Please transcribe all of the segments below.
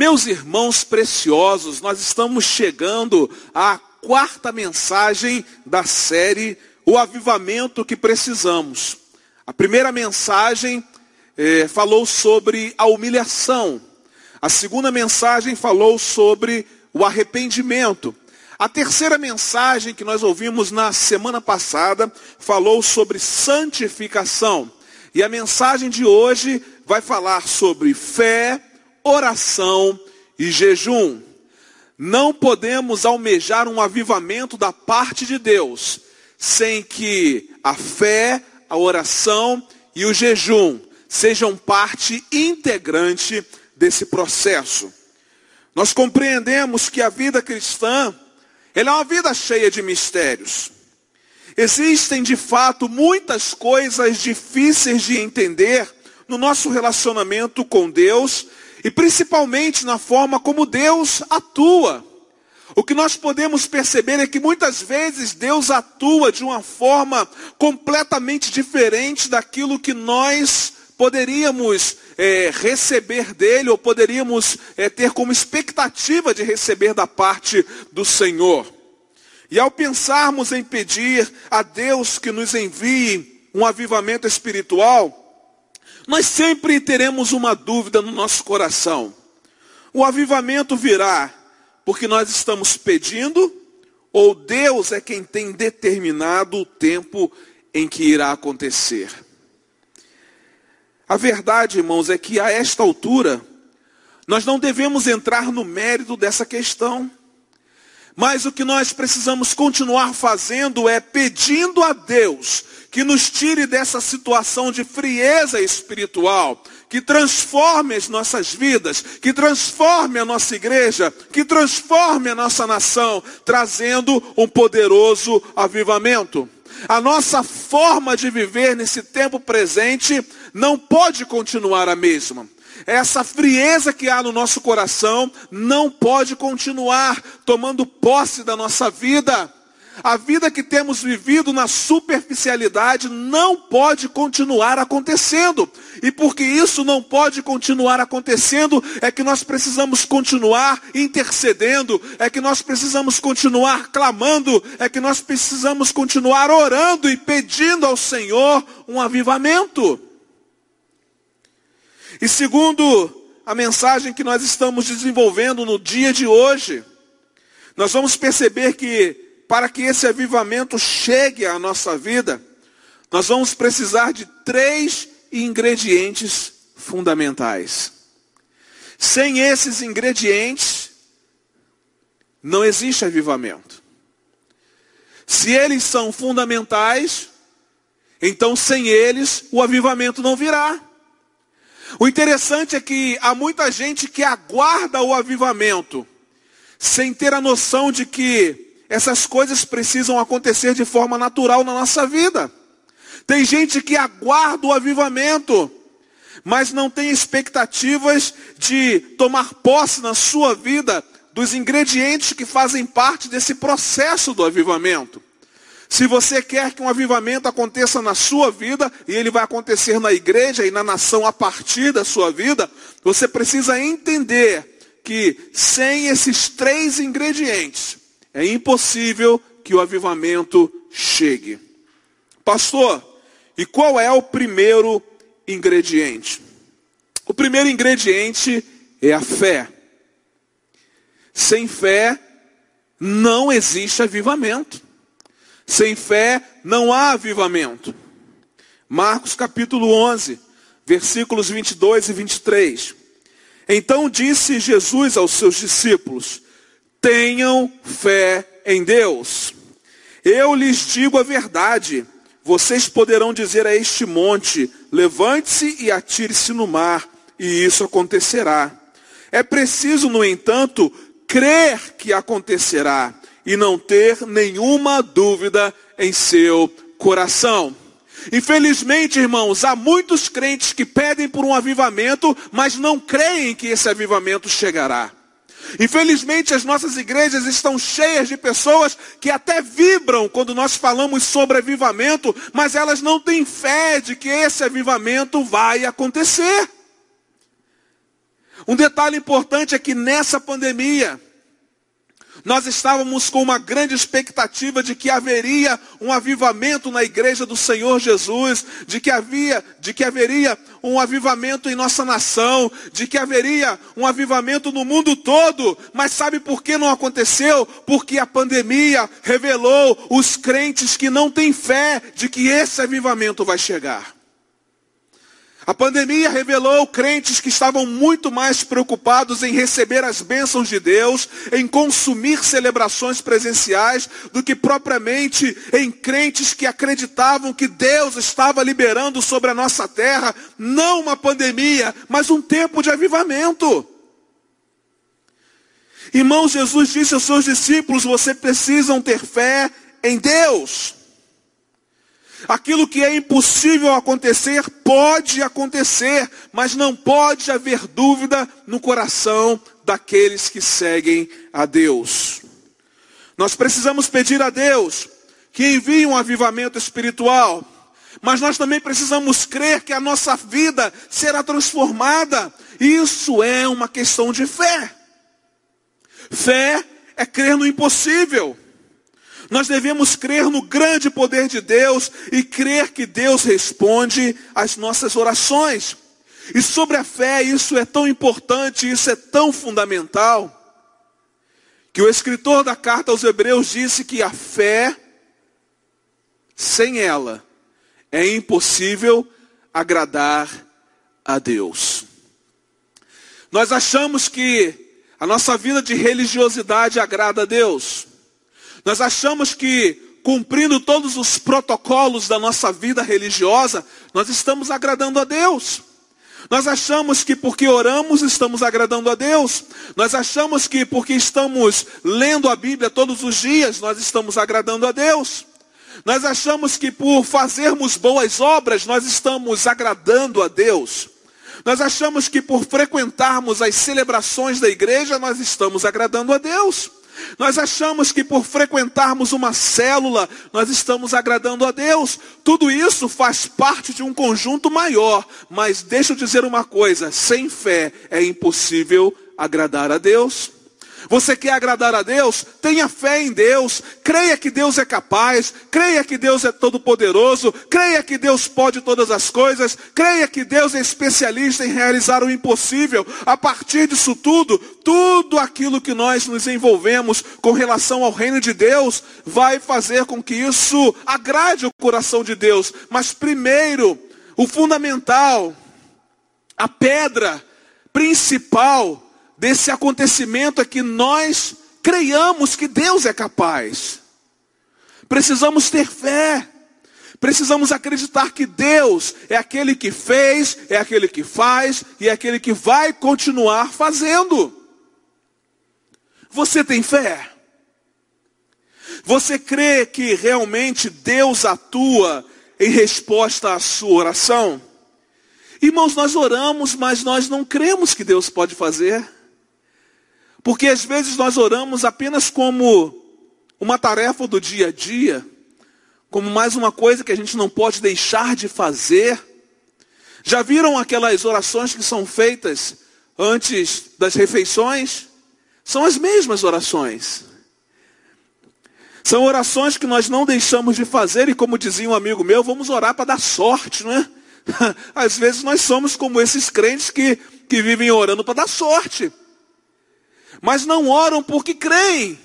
Meus irmãos preciosos, nós estamos chegando à quarta mensagem da série O Avivamento que Precisamos. A primeira mensagem eh, falou sobre a humilhação. A segunda mensagem falou sobre o arrependimento. A terceira mensagem que nós ouvimos na semana passada falou sobre santificação. E a mensagem de hoje vai falar sobre fé, oração e jejum. Não podemos almejar um avivamento da parte de Deus sem que a fé, a oração e o jejum sejam parte integrante desse processo. Nós compreendemos que a vida cristã, ela é uma vida cheia de mistérios. Existem de fato muitas coisas difíceis de entender no nosso relacionamento com Deus e principalmente na forma como Deus atua. O que nós podemos perceber é que muitas vezes Deus atua de uma forma completamente diferente daquilo que nós poderíamos é, receber dele, ou poderíamos é, ter como expectativa de receber da parte do Senhor. E ao pensarmos em pedir a Deus que nos envie um avivamento espiritual, nós sempre teremos uma dúvida no nosso coração. O avivamento virá porque nós estamos pedindo, ou Deus é quem tem determinado o tempo em que irá acontecer? A verdade, irmãos, é que a esta altura, nós não devemos entrar no mérito dessa questão. Mas o que nós precisamos continuar fazendo é pedindo a Deus que nos tire dessa situação de frieza espiritual, que transforme as nossas vidas, que transforme a nossa igreja, que transforme a nossa nação, trazendo um poderoso avivamento. A nossa forma de viver nesse tempo presente não pode continuar a mesma. Essa frieza que há no nosso coração não pode continuar tomando posse da nossa vida. A vida que temos vivido na superficialidade não pode continuar acontecendo. E porque isso não pode continuar acontecendo, é que nós precisamos continuar intercedendo, é que nós precisamos continuar clamando, é que nós precisamos continuar orando e pedindo ao Senhor um avivamento. E segundo a mensagem que nós estamos desenvolvendo no dia de hoje, nós vamos perceber que para que esse avivamento chegue à nossa vida, nós vamos precisar de três ingredientes fundamentais. Sem esses ingredientes, não existe avivamento. Se eles são fundamentais, então sem eles o avivamento não virá. O interessante é que há muita gente que aguarda o avivamento, sem ter a noção de que essas coisas precisam acontecer de forma natural na nossa vida. Tem gente que aguarda o avivamento, mas não tem expectativas de tomar posse na sua vida dos ingredientes que fazem parte desse processo do avivamento. Se você quer que um avivamento aconteça na sua vida, e ele vai acontecer na igreja e na nação a partir da sua vida, você precisa entender que sem esses três ingredientes, é impossível que o avivamento chegue. Pastor, e qual é o primeiro ingrediente? O primeiro ingrediente é a fé. Sem fé, não existe avivamento. Sem fé não há avivamento. Marcos capítulo 11, versículos 22 e 23. Então disse Jesus aos seus discípulos: Tenham fé em Deus. Eu lhes digo a verdade. Vocês poderão dizer a este monte: Levante-se e atire-se no mar, e isso acontecerá. É preciso, no entanto, crer que acontecerá e não ter nenhuma dúvida em seu coração. Infelizmente, irmãos, há muitos crentes que pedem por um avivamento, mas não creem que esse avivamento chegará. Infelizmente, as nossas igrejas estão cheias de pessoas que até vibram quando nós falamos sobre avivamento, mas elas não têm fé de que esse avivamento vai acontecer. Um detalhe importante é que nessa pandemia, nós estávamos com uma grande expectativa de que haveria um avivamento na igreja do Senhor Jesus, de que havia, de que haveria um avivamento em nossa nação, de que haveria um avivamento no mundo todo. Mas sabe por que não aconteceu? Porque a pandemia revelou os crentes que não têm fé de que esse avivamento vai chegar. A pandemia revelou crentes que estavam muito mais preocupados em receber as bênçãos de Deus, em consumir celebrações presenciais, do que propriamente em crentes que acreditavam que Deus estava liberando sobre a nossa terra, não uma pandemia, mas um tempo de avivamento. Irmãos, Jesus disse aos seus discípulos: vocês precisam ter fé em Deus. Aquilo que é impossível acontecer, pode acontecer, mas não pode haver dúvida no coração daqueles que seguem a Deus. Nós precisamos pedir a Deus que envie um avivamento espiritual, mas nós também precisamos crer que a nossa vida será transformada. Isso é uma questão de fé. Fé é crer no impossível. Nós devemos crer no grande poder de Deus e crer que Deus responde às nossas orações. E sobre a fé, isso é tão importante, isso é tão fundamental, que o escritor da carta aos Hebreus disse que a fé, sem ela, é impossível agradar a Deus. Nós achamos que a nossa vida de religiosidade agrada a Deus. Nós achamos que cumprindo todos os protocolos da nossa vida religiosa, nós estamos agradando a Deus. Nós achamos que porque oramos estamos agradando a Deus. Nós achamos que porque estamos lendo a Bíblia todos os dias nós estamos agradando a Deus. Nós achamos que por fazermos boas obras nós estamos agradando a Deus. Nós achamos que por frequentarmos as celebrações da igreja nós estamos agradando a Deus. Nós achamos que por frequentarmos uma célula, nós estamos agradando a Deus. Tudo isso faz parte de um conjunto maior. Mas deixa eu dizer uma coisa: sem fé é impossível agradar a Deus. Você quer agradar a Deus? Tenha fé em Deus. Creia que Deus é capaz. Creia que Deus é todo-poderoso. Creia que Deus pode todas as coisas. Creia que Deus é especialista em realizar o impossível. A partir disso tudo, tudo aquilo que nós nos envolvemos com relação ao reino de Deus vai fazer com que isso agrade o coração de Deus. Mas primeiro, o fundamental, a pedra principal, desse acontecimento é que nós creiamos que Deus é capaz. Precisamos ter fé. Precisamos acreditar que Deus é aquele que fez, é aquele que faz e é aquele que vai continuar fazendo. Você tem fé? Você crê que realmente Deus atua em resposta à sua oração? Irmãos, nós oramos, mas nós não cremos que Deus pode fazer. Porque às vezes nós oramos apenas como uma tarefa do dia a dia, como mais uma coisa que a gente não pode deixar de fazer. Já viram aquelas orações que são feitas antes das refeições? São as mesmas orações. São orações que nós não deixamos de fazer, e como dizia um amigo meu, vamos orar para dar sorte, não é? Às vezes nós somos como esses crentes que, que vivem orando para dar sorte mas não oram porque creem.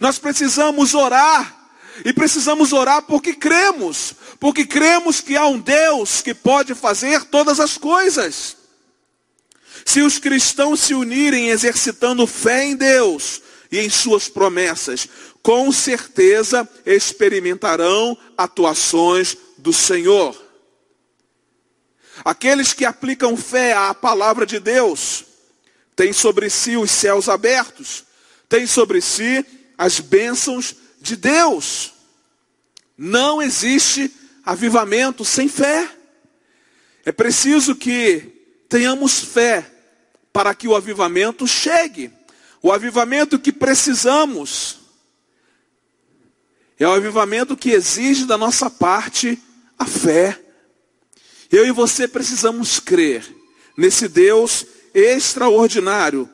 Nós precisamos orar, e precisamos orar porque cremos, porque cremos que há um Deus que pode fazer todas as coisas. Se os cristãos se unirem exercitando fé em Deus e em Suas promessas, com certeza experimentarão atuações do Senhor. Aqueles que aplicam fé à palavra de Deus, tem sobre si os céus abertos, tem sobre si as bênçãos de Deus. Não existe avivamento sem fé. É preciso que tenhamos fé para que o avivamento chegue. O avivamento que precisamos é o avivamento que exige da nossa parte a fé. Eu e você precisamos crer nesse Deus extraordinário,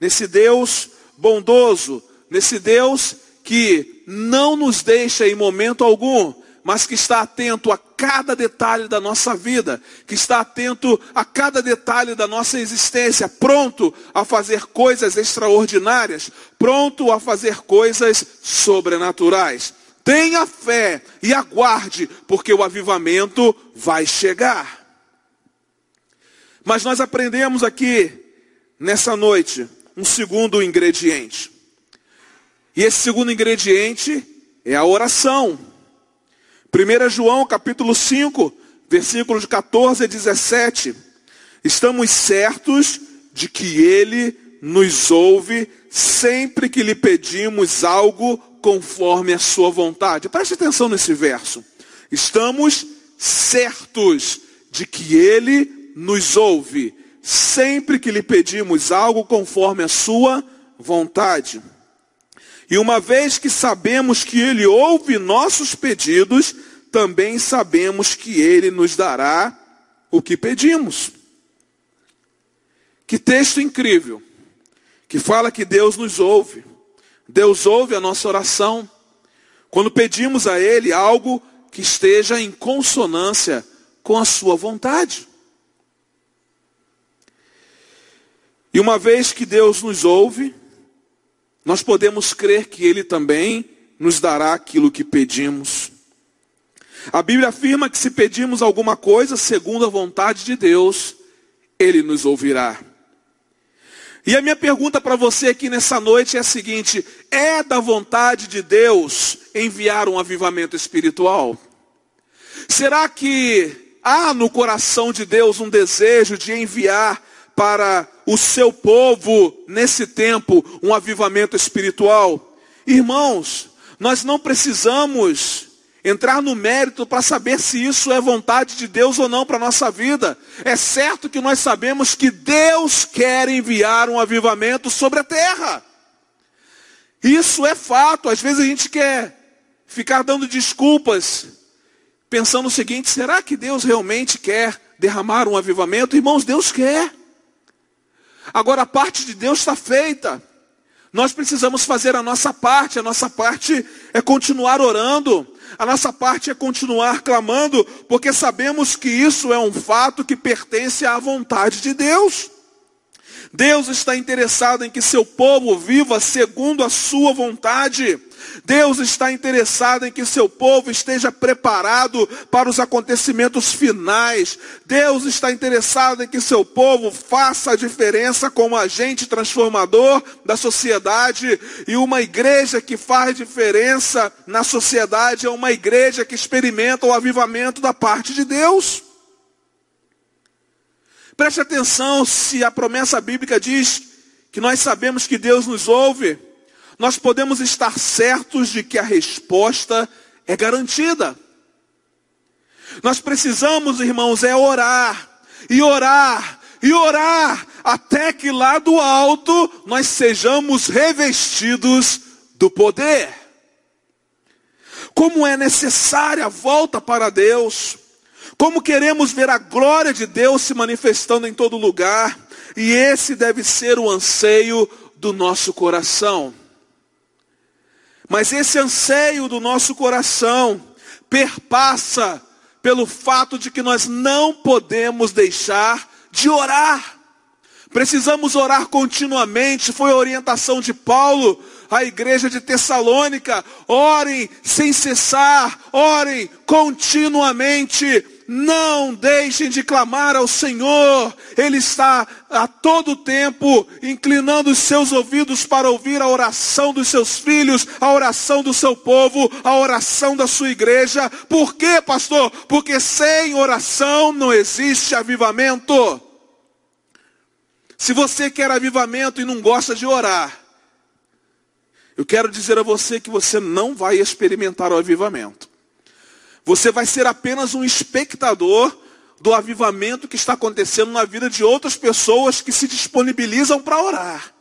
nesse Deus bondoso, nesse Deus que não nos deixa em momento algum, mas que está atento a cada detalhe da nossa vida, que está atento a cada detalhe da nossa existência, pronto a fazer coisas extraordinárias, pronto a fazer coisas sobrenaturais. Tenha fé e aguarde, porque o avivamento vai chegar. Mas nós aprendemos aqui, nessa noite, um segundo ingrediente. E esse segundo ingrediente é a oração. 1 João capítulo 5, versículos 14 a 17. Estamos certos de que Ele nos ouve sempre que lhe pedimos algo conforme a sua vontade. Preste atenção nesse verso. Estamos certos de que Ele nos ouve sempre que lhe pedimos algo conforme a sua vontade. E uma vez que sabemos que Ele ouve nossos pedidos, também sabemos que Ele nos dará o que pedimos. Que texto incrível, que fala que Deus nos ouve. Deus ouve a nossa oração. Quando pedimos a Ele algo que esteja em consonância com a Sua vontade. E uma vez que Deus nos ouve, nós podemos crer que Ele também nos dará aquilo que pedimos. A Bíblia afirma que se pedimos alguma coisa segundo a vontade de Deus, Ele nos ouvirá. E a minha pergunta para você aqui nessa noite é a seguinte: é da vontade de Deus enviar um avivamento espiritual? Será que há no coração de Deus um desejo de enviar para o seu povo nesse tempo um avivamento espiritual. Irmãos, nós não precisamos entrar no mérito para saber se isso é vontade de Deus ou não para a nossa vida. É certo que nós sabemos que Deus quer enviar um avivamento sobre a terra. Isso é fato. Às vezes a gente quer ficar dando desculpas, pensando o seguinte: será que Deus realmente quer derramar um avivamento? Irmãos, Deus quer. Agora a parte de Deus está feita. Nós precisamos fazer a nossa parte. A nossa parte é continuar orando. A nossa parte é continuar clamando, porque sabemos que isso é um fato que pertence à vontade de Deus. Deus está interessado em que seu povo viva segundo a sua vontade. Deus está interessado em que seu povo esteja preparado para os acontecimentos finais. Deus está interessado em que seu povo faça a diferença como agente transformador da sociedade. E uma igreja que faz diferença na sociedade é uma igreja que experimenta o avivamento da parte de Deus. Preste atenção se a promessa bíblica diz que nós sabemos que Deus nos ouve nós podemos estar certos de que a resposta é garantida. Nós precisamos, irmãos, é orar, e orar, e orar, até que lá do alto nós sejamos revestidos do poder. Como é necessária a volta para Deus, como queremos ver a glória de Deus se manifestando em todo lugar, e esse deve ser o anseio do nosso coração. Mas esse anseio do nosso coração perpassa pelo fato de que nós não podemos deixar de orar. Precisamos orar continuamente, foi a orientação de Paulo à igreja de Tessalônica. Orem sem cessar, orem continuamente não deixem de clamar ao Senhor. Ele está a todo tempo inclinando os seus ouvidos para ouvir a oração dos seus filhos, a oração do seu povo, a oração da sua igreja. Por quê, pastor? Porque sem oração não existe avivamento. Se você quer avivamento e não gosta de orar, eu quero dizer a você que você não vai experimentar o avivamento. Você vai ser apenas um espectador do avivamento que está acontecendo na vida de outras pessoas que se disponibilizam para orar.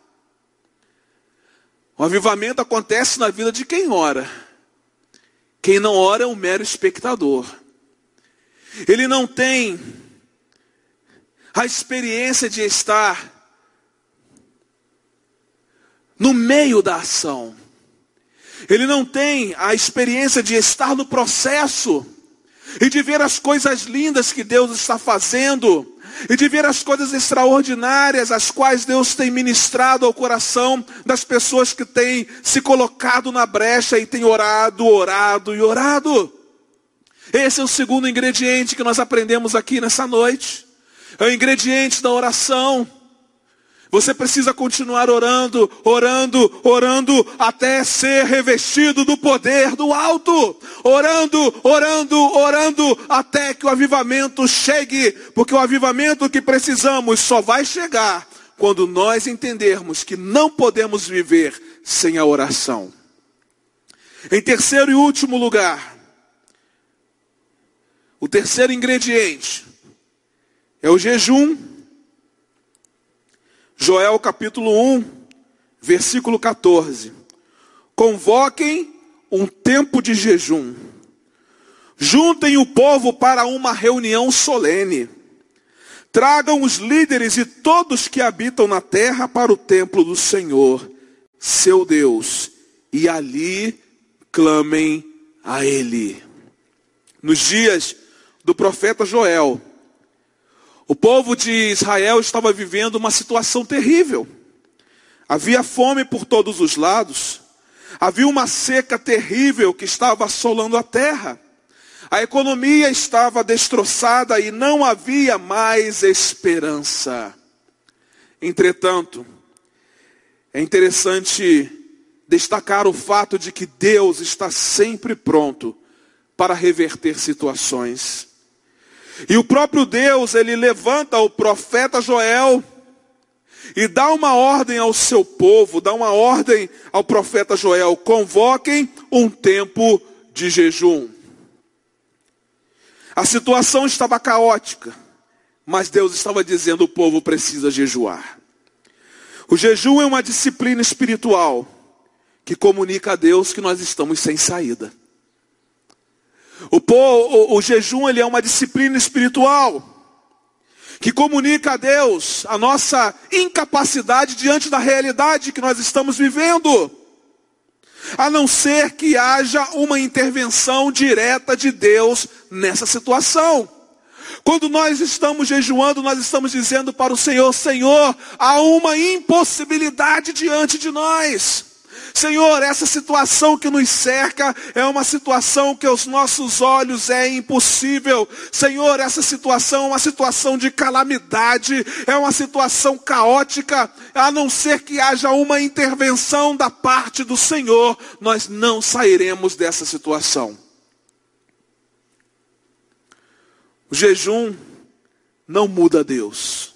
O avivamento acontece na vida de quem ora. Quem não ora é um mero espectador. Ele não tem a experiência de estar no meio da ação. Ele não tem a experiência de estar no processo e de ver as coisas lindas que Deus está fazendo e de ver as coisas extraordinárias as quais Deus tem ministrado ao coração das pessoas que têm se colocado na brecha e têm orado, orado e orado. Esse é o segundo ingrediente que nós aprendemos aqui nessa noite. É o ingrediente da oração. Você precisa continuar orando, orando, orando, até ser revestido do poder do alto. Orando, orando, orando, até que o avivamento chegue. Porque o avivamento que precisamos só vai chegar quando nós entendermos que não podemos viver sem a oração. Em terceiro e último lugar, o terceiro ingrediente é o jejum Joel capítulo 1, versículo 14. Convoquem um tempo de jejum. Juntem o povo para uma reunião solene. Tragam os líderes e todos que habitam na terra para o templo do Senhor, seu Deus, e ali clamem a Ele. Nos dias do profeta Joel, o povo de Israel estava vivendo uma situação terrível. Havia fome por todos os lados. Havia uma seca terrível que estava assolando a terra. A economia estava destroçada e não havia mais esperança. Entretanto, é interessante destacar o fato de que Deus está sempre pronto para reverter situações. E o próprio Deus, ele levanta o profeta Joel e dá uma ordem ao seu povo, dá uma ordem ao profeta Joel: convoquem um tempo de jejum. A situação estava caótica, mas Deus estava dizendo: o povo precisa jejuar. O jejum é uma disciplina espiritual que comunica a Deus que nós estamos sem saída. O, o, o jejum ele é uma disciplina espiritual que comunica a Deus a nossa incapacidade diante da realidade que nós estamos vivendo. A não ser que haja uma intervenção direta de Deus nessa situação. Quando nós estamos jejuando, nós estamos dizendo para o Senhor: Senhor, há uma impossibilidade diante de nós. Senhor, essa situação que nos cerca é uma situação que aos nossos olhos é impossível. Senhor, essa situação é uma situação de calamidade, é uma situação caótica, a não ser que haja uma intervenção da parte do Senhor, nós não sairemos dessa situação. O jejum não muda Deus.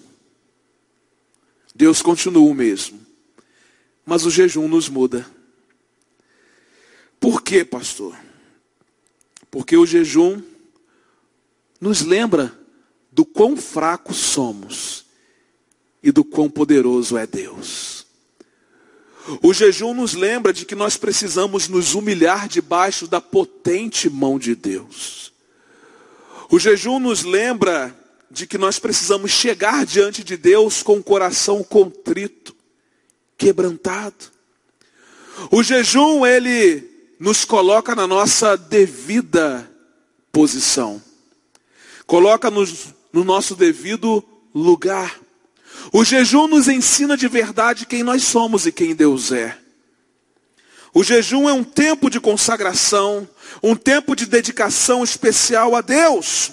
Deus continua o mesmo. Mas o jejum nos muda. Por quê, pastor? Porque o jejum nos lembra do quão fracos somos e do quão poderoso é Deus. O jejum nos lembra de que nós precisamos nos humilhar debaixo da potente mão de Deus. O jejum nos lembra de que nós precisamos chegar diante de Deus com o coração contrito quebrantado. O jejum, ele nos coloca na nossa devida posição, coloca-nos no nosso devido lugar. O jejum nos ensina de verdade quem nós somos e quem Deus é. O jejum é um tempo de consagração, um tempo de dedicação especial a Deus.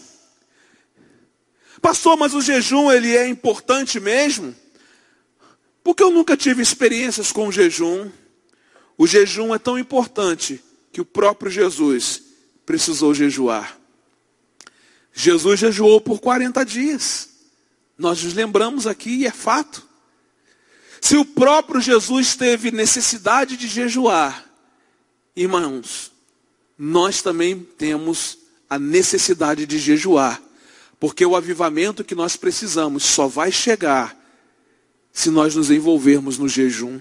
Pastor, mas o jejum ele é importante mesmo? Porque eu nunca tive experiências com o jejum. O jejum é tão importante que o próprio Jesus precisou jejuar. Jesus jejuou por 40 dias. Nós nos lembramos aqui e é fato. Se o próprio Jesus teve necessidade de jejuar, irmãos, nós também temos a necessidade de jejuar, porque o avivamento que nós precisamos só vai chegar se nós nos envolvermos no jejum.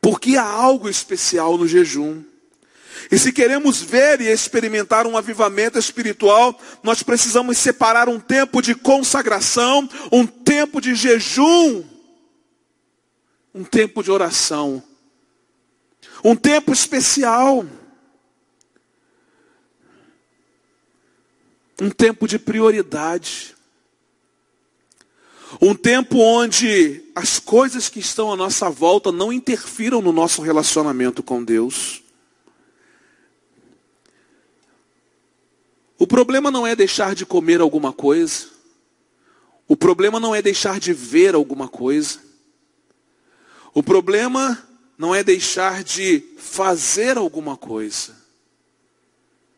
Porque há algo especial no jejum. E se queremos ver e experimentar um avivamento espiritual, nós precisamos separar um tempo de consagração, um tempo de jejum, um tempo de oração, um tempo especial, um tempo de prioridade, um tempo onde as coisas que estão à nossa volta não interfiram no nosso relacionamento com Deus. O problema não é deixar de comer alguma coisa. O problema não é deixar de ver alguma coisa. O problema não é deixar de fazer alguma coisa.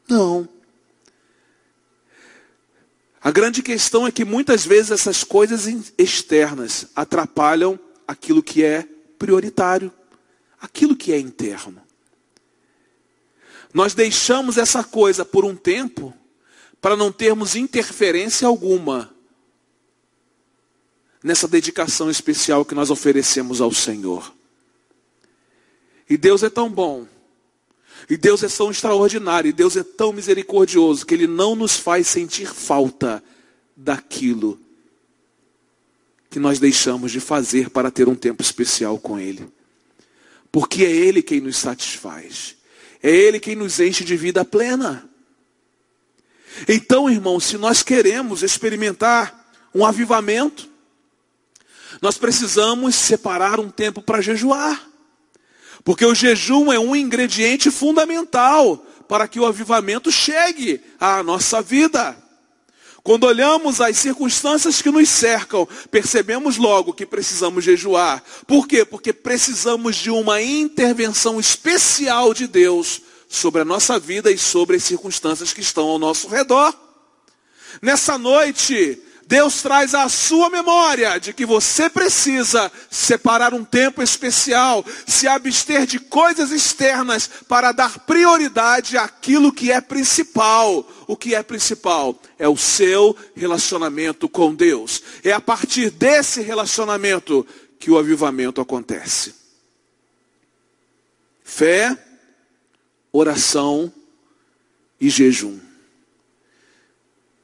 Não. A grande questão é que muitas vezes essas coisas externas atrapalham aquilo que é prioritário, aquilo que é interno. Nós deixamos essa coisa por um tempo para não termos interferência alguma nessa dedicação especial que nós oferecemos ao Senhor. E Deus é tão bom, e Deus é tão extraordinário, e Deus é tão misericordioso, que Ele não nos faz sentir falta daquilo que nós deixamos de fazer para ter um tempo especial com Ele. Porque é Ele quem nos satisfaz, é Ele quem nos enche de vida plena. Então, irmão, se nós queremos experimentar um avivamento, nós precisamos separar um tempo para jejuar. Porque o jejum é um ingrediente fundamental para que o avivamento chegue à nossa vida. Quando olhamos as circunstâncias que nos cercam, percebemos logo que precisamos jejuar. Por quê? Porque precisamos de uma intervenção especial de Deus sobre a nossa vida e sobre as circunstâncias que estão ao nosso redor. Nessa noite, Deus traz à sua memória de que você precisa separar um tempo especial, se abster de coisas externas para dar prioridade àquilo que é principal. O que é principal é o seu relacionamento com Deus. É a partir desse relacionamento que o avivamento acontece. Fé oração e jejum.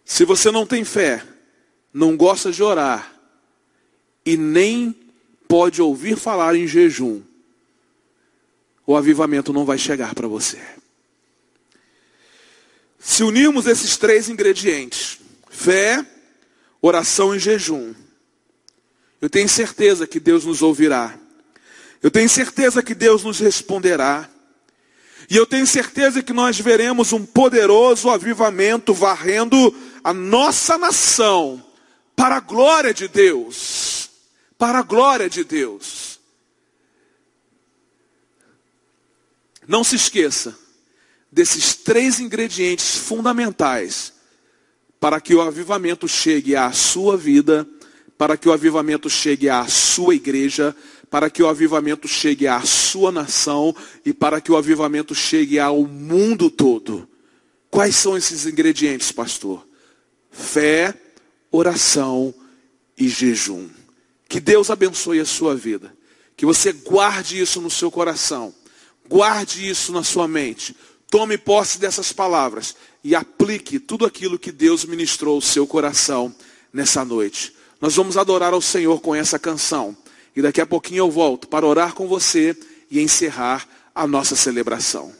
Se você não tem fé, não gosta de orar e nem pode ouvir falar em jejum, o avivamento não vai chegar para você. Se unirmos esses três ingredientes, fé, oração e jejum, eu tenho certeza que Deus nos ouvirá. Eu tenho certeza que Deus nos responderá. E eu tenho certeza que nós veremos um poderoso avivamento varrendo a nossa nação para a glória de Deus. Para a glória de Deus. Não se esqueça desses três ingredientes fundamentais para que o avivamento chegue à sua vida, para que o avivamento chegue à sua igreja, para que o avivamento chegue à sua nação e para que o avivamento chegue ao mundo todo. Quais são esses ingredientes, pastor? Fé, oração e jejum. Que Deus abençoe a sua vida. Que você guarde isso no seu coração. Guarde isso na sua mente. Tome posse dessas palavras e aplique tudo aquilo que Deus ministrou ao seu coração nessa noite. Nós vamos adorar ao Senhor com essa canção. E daqui a pouquinho eu volto para orar com você e encerrar a nossa celebração.